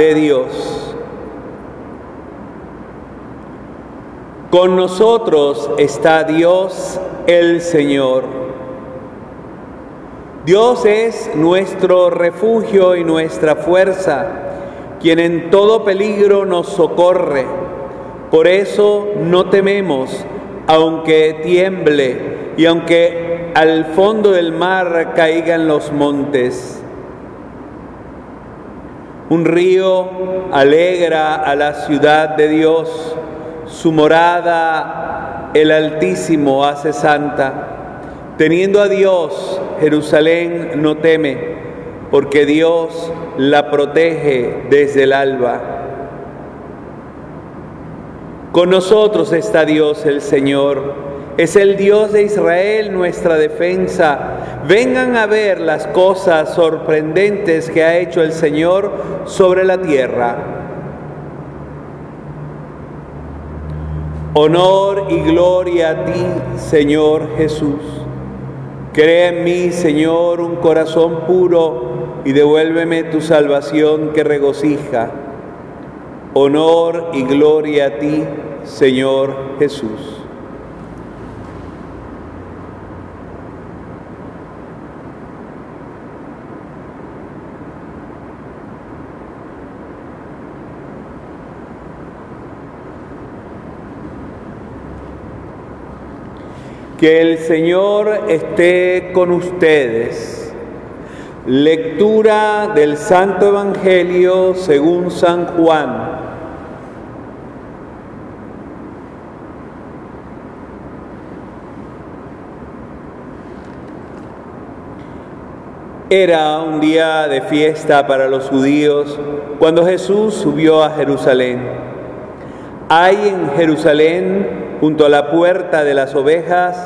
de Dios. Con nosotros está Dios el Señor. Dios es nuestro refugio y nuestra fuerza, quien en todo peligro nos socorre. Por eso no tememos, aunque tiemble y aunque al fondo del mar caigan los montes un río alegra a la ciudad de Dios, su morada el Altísimo hace santa. Teniendo a Dios, Jerusalén no teme, porque Dios la protege desde el alba. Con nosotros está Dios el Señor es el Dios de Israel nuestra defensa. Vengan a ver las cosas sorprendentes que ha hecho el Señor sobre la tierra. Honor y gloria a ti, Señor Jesús. Crea en mí, Señor, un corazón puro y devuélveme tu salvación que regocija. Honor y gloria a ti, Señor Jesús. Que el Señor esté con ustedes. Lectura del Santo Evangelio según San Juan. Era un día de fiesta para los judíos cuando Jesús subió a Jerusalén. Hay en Jerusalén junto a la puerta de las ovejas,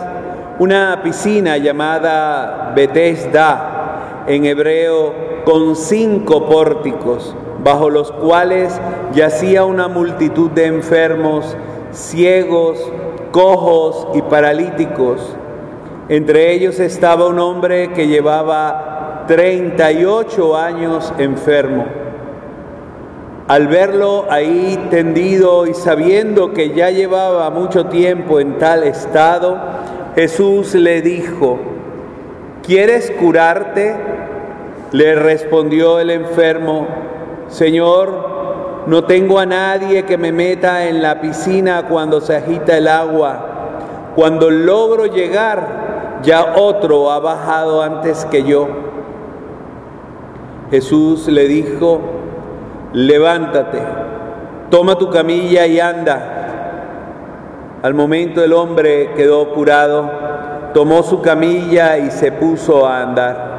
una piscina llamada Betesda, en hebreo, con cinco pórticos, bajo los cuales yacía una multitud de enfermos, ciegos, cojos y paralíticos. Entre ellos estaba un hombre que llevaba 38 años enfermo. Al verlo ahí tendido y sabiendo que ya llevaba mucho tiempo en tal estado, Jesús le dijo, ¿quieres curarte? Le respondió el enfermo, Señor, no tengo a nadie que me meta en la piscina cuando se agita el agua. Cuando logro llegar, ya otro ha bajado antes que yo. Jesús le dijo, levántate, toma tu camilla y anda. Al momento el hombre quedó curado, tomó su camilla y se puso a andar.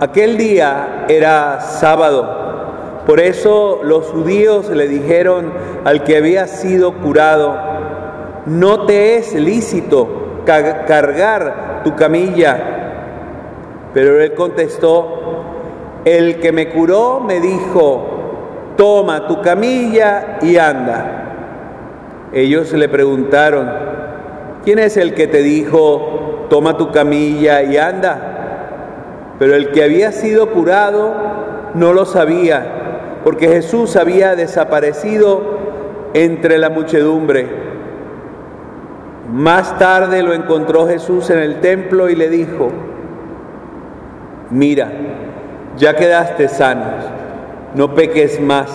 Aquel día era sábado, por eso los judíos le dijeron al que había sido curado, no te es lícito cargar tu camilla. Pero él contestó, el que me curó me dijo, toma tu camilla y anda. Ellos le preguntaron, ¿quién es el que te dijo, toma tu camilla y anda? Pero el que había sido curado no lo sabía, porque Jesús había desaparecido entre la muchedumbre. Más tarde lo encontró Jesús en el templo y le dijo, mira, ya quedaste sanos, no peques más,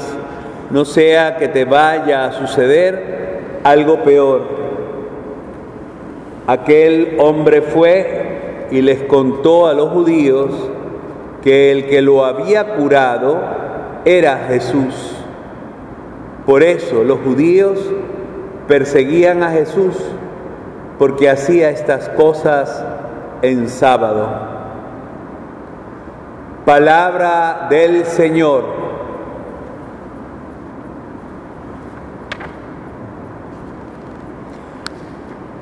no sea que te vaya a suceder algo peor. Aquel hombre fue y les contó a los judíos que el que lo había curado era Jesús. Por eso los judíos perseguían a Jesús porque hacía estas cosas en sábado. Palabra del Señor.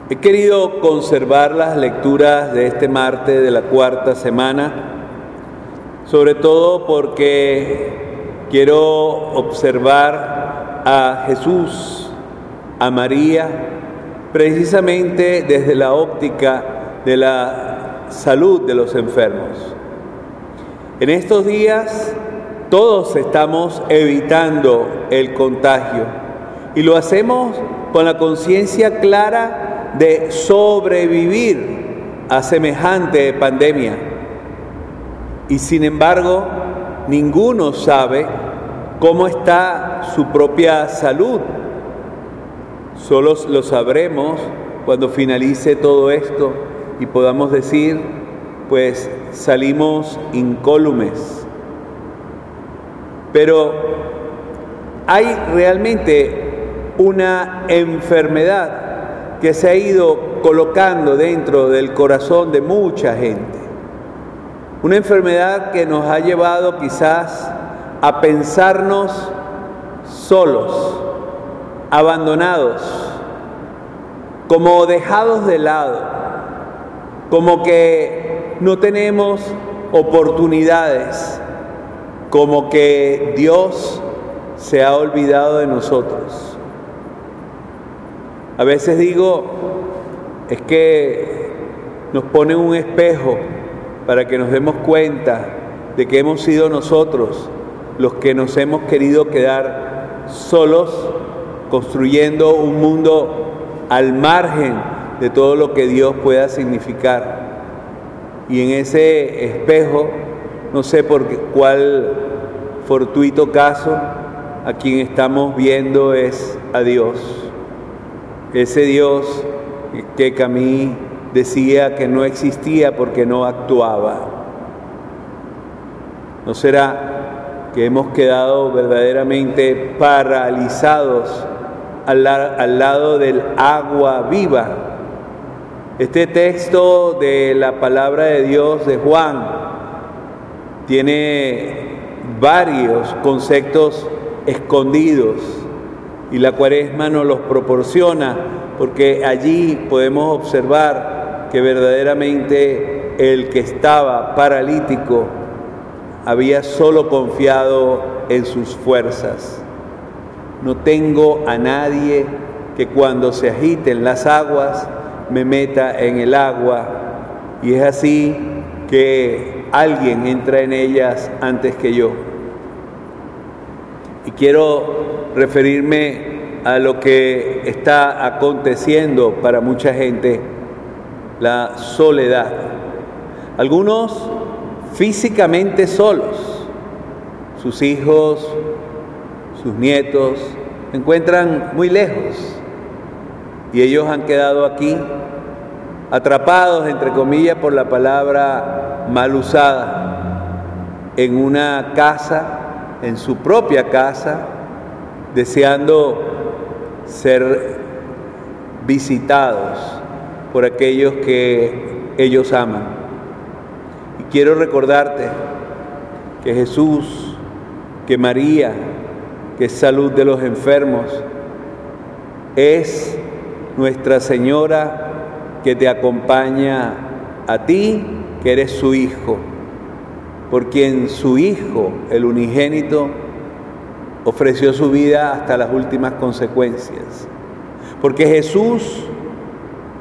He querido conservar las lecturas de este martes de la cuarta semana, sobre todo porque quiero observar a Jesús, a María, precisamente desde la óptica de la salud de los enfermos. En estos días todos estamos evitando el contagio y lo hacemos con la conciencia clara de sobrevivir a semejante pandemia. Y sin embargo, ninguno sabe cómo está su propia salud. Solo lo sabremos cuando finalice todo esto y podamos decir, pues salimos incólumes. Pero hay realmente una enfermedad que se ha ido colocando dentro del corazón de mucha gente. Una enfermedad que nos ha llevado quizás a pensarnos solos, abandonados, como dejados de lado, como que no tenemos oportunidades, como que Dios se ha olvidado de nosotros. A veces digo, es que nos pone un espejo para que nos demos cuenta de que hemos sido nosotros los que nos hemos querido quedar solos construyendo un mundo al margen de todo lo que Dios pueda significar. Y en ese espejo, no sé por cuál fortuito caso, a quien estamos viendo es a Dios. Ese Dios que Camí decía que no existía porque no actuaba. ¿No será que hemos quedado verdaderamente paralizados al, al lado del agua viva? Este texto de la palabra de Dios de Juan tiene varios conceptos escondidos y la cuaresma nos los proporciona porque allí podemos observar que verdaderamente el que estaba paralítico había solo confiado en sus fuerzas. No tengo a nadie que cuando se agiten las aguas me meta en el agua y es así que alguien entra en ellas antes que yo. Y quiero referirme a lo que está aconteciendo para mucha gente, la soledad. Algunos físicamente solos, sus hijos, sus nietos, se encuentran muy lejos y ellos han quedado aquí atrapados, entre comillas, por la palabra mal usada, en una casa en su propia casa, deseando ser visitados por aquellos que ellos aman. Y quiero recordarte que Jesús, que María, que es salud de los enfermos, es Nuestra Señora que te acompaña a ti, que eres su Hijo por quien su Hijo, el unigénito, ofreció su vida hasta las últimas consecuencias. Porque Jesús,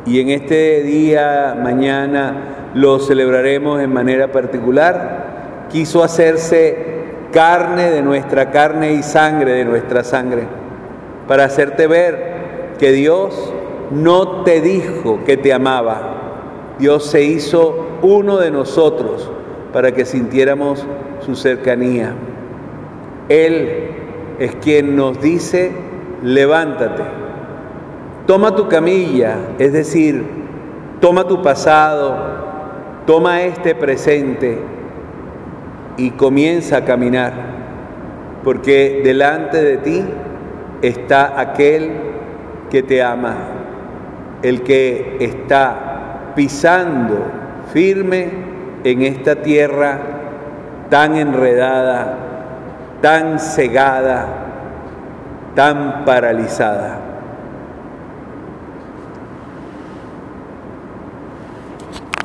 y en este día, mañana, lo celebraremos en manera particular, quiso hacerse carne de nuestra carne y sangre de nuestra sangre, para hacerte ver que Dios no te dijo que te amaba, Dios se hizo uno de nosotros para que sintiéramos su cercanía. Él es quien nos dice, levántate, toma tu camilla, es decir, toma tu pasado, toma este presente y comienza a caminar, porque delante de ti está aquel que te ama, el que está pisando firme en esta tierra tan enredada, tan cegada, tan paralizada.